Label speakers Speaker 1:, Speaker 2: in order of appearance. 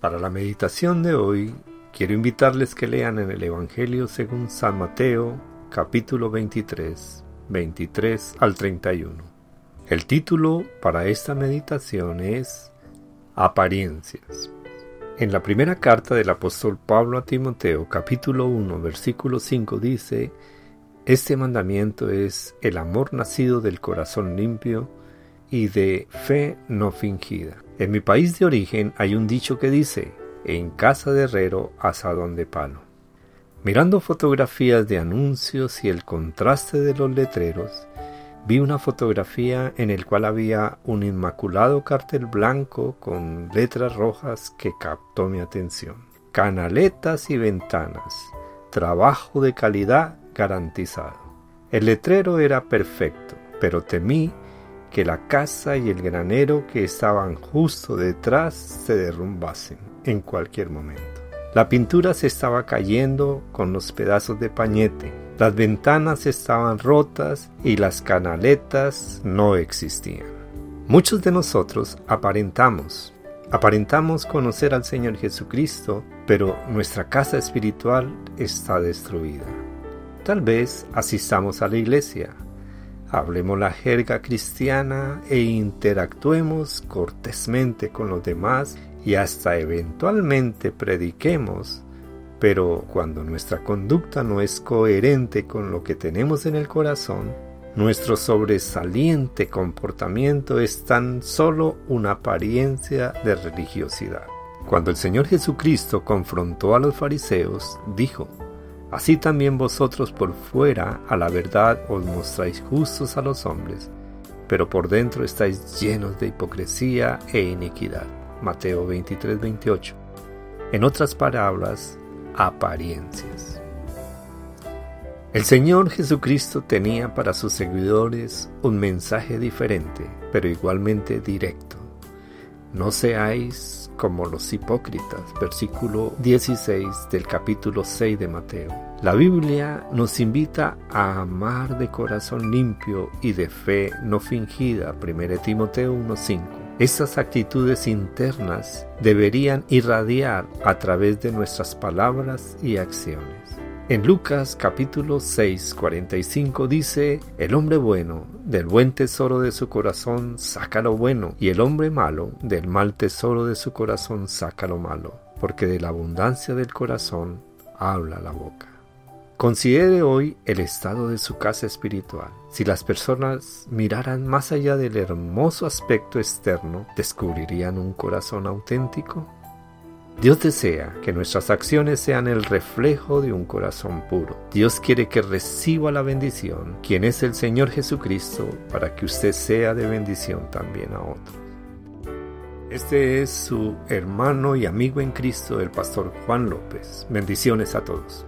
Speaker 1: Para la meditación de hoy, quiero invitarles que lean en el Evangelio según San Mateo, capítulo 23, 23 al 31. El título para esta meditación es Apariencias. En la primera carta del apóstol Pablo a Timoteo, capítulo 1, versículo 5 dice, Este mandamiento es el amor nacido del corazón limpio y de fe no fingida. En mi país de origen hay un dicho que dice, en casa de herrero, asadón de palo. Mirando fotografías de anuncios y el contraste de los letreros, vi una fotografía en el cual había un inmaculado cartel blanco con letras rojas que captó mi atención. Canaletas y ventanas. Trabajo de calidad garantizado. El letrero era perfecto, pero temí que la casa y el granero que estaban justo detrás se derrumbasen en cualquier momento. La pintura se estaba cayendo con los pedazos de pañete, las ventanas estaban rotas y las canaletas no existían. Muchos de nosotros aparentamos, aparentamos conocer al Señor Jesucristo, pero nuestra casa espiritual está destruida. Tal vez asistamos a la iglesia, hablemos la jerga cristiana e interactuemos cortésmente con los demás y hasta eventualmente prediquemos, pero cuando nuestra conducta no es coherente con lo que tenemos en el corazón, nuestro sobresaliente comportamiento es tan solo una apariencia de religiosidad. Cuando el Señor Jesucristo confrontó a los fariseos, dijo, Así también vosotros por fuera a la verdad os mostráis justos a los hombres, pero por dentro estáis llenos de hipocresía e iniquidad. Mateo 23, 28. En otras palabras, apariencias. El Señor Jesucristo tenía para sus seguidores un mensaje diferente, pero igualmente directo. No seáis como los hipócritas, versículo 16 del capítulo 6 de Mateo. La Biblia nos invita a amar de corazón limpio y de fe no fingida, 1 Timoteo 1.5. Estas actitudes internas deberían irradiar a través de nuestras palabras y acciones. En Lucas capítulo 6, 45 dice, El hombre bueno del buen tesoro de su corazón saca lo bueno, y el hombre malo del mal tesoro de su corazón saca lo malo, porque de la abundancia del corazón habla la boca. Considere hoy el estado de su casa espiritual. Si las personas miraran más allá del hermoso aspecto externo, ¿descubrirían un corazón auténtico? Dios desea que nuestras acciones sean el reflejo de un corazón puro. Dios quiere que reciba la bendición, quien es el Señor Jesucristo, para que usted sea de bendición también a otros. Este es su hermano y amigo en Cristo, el pastor Juan López. Bendiciones a todos.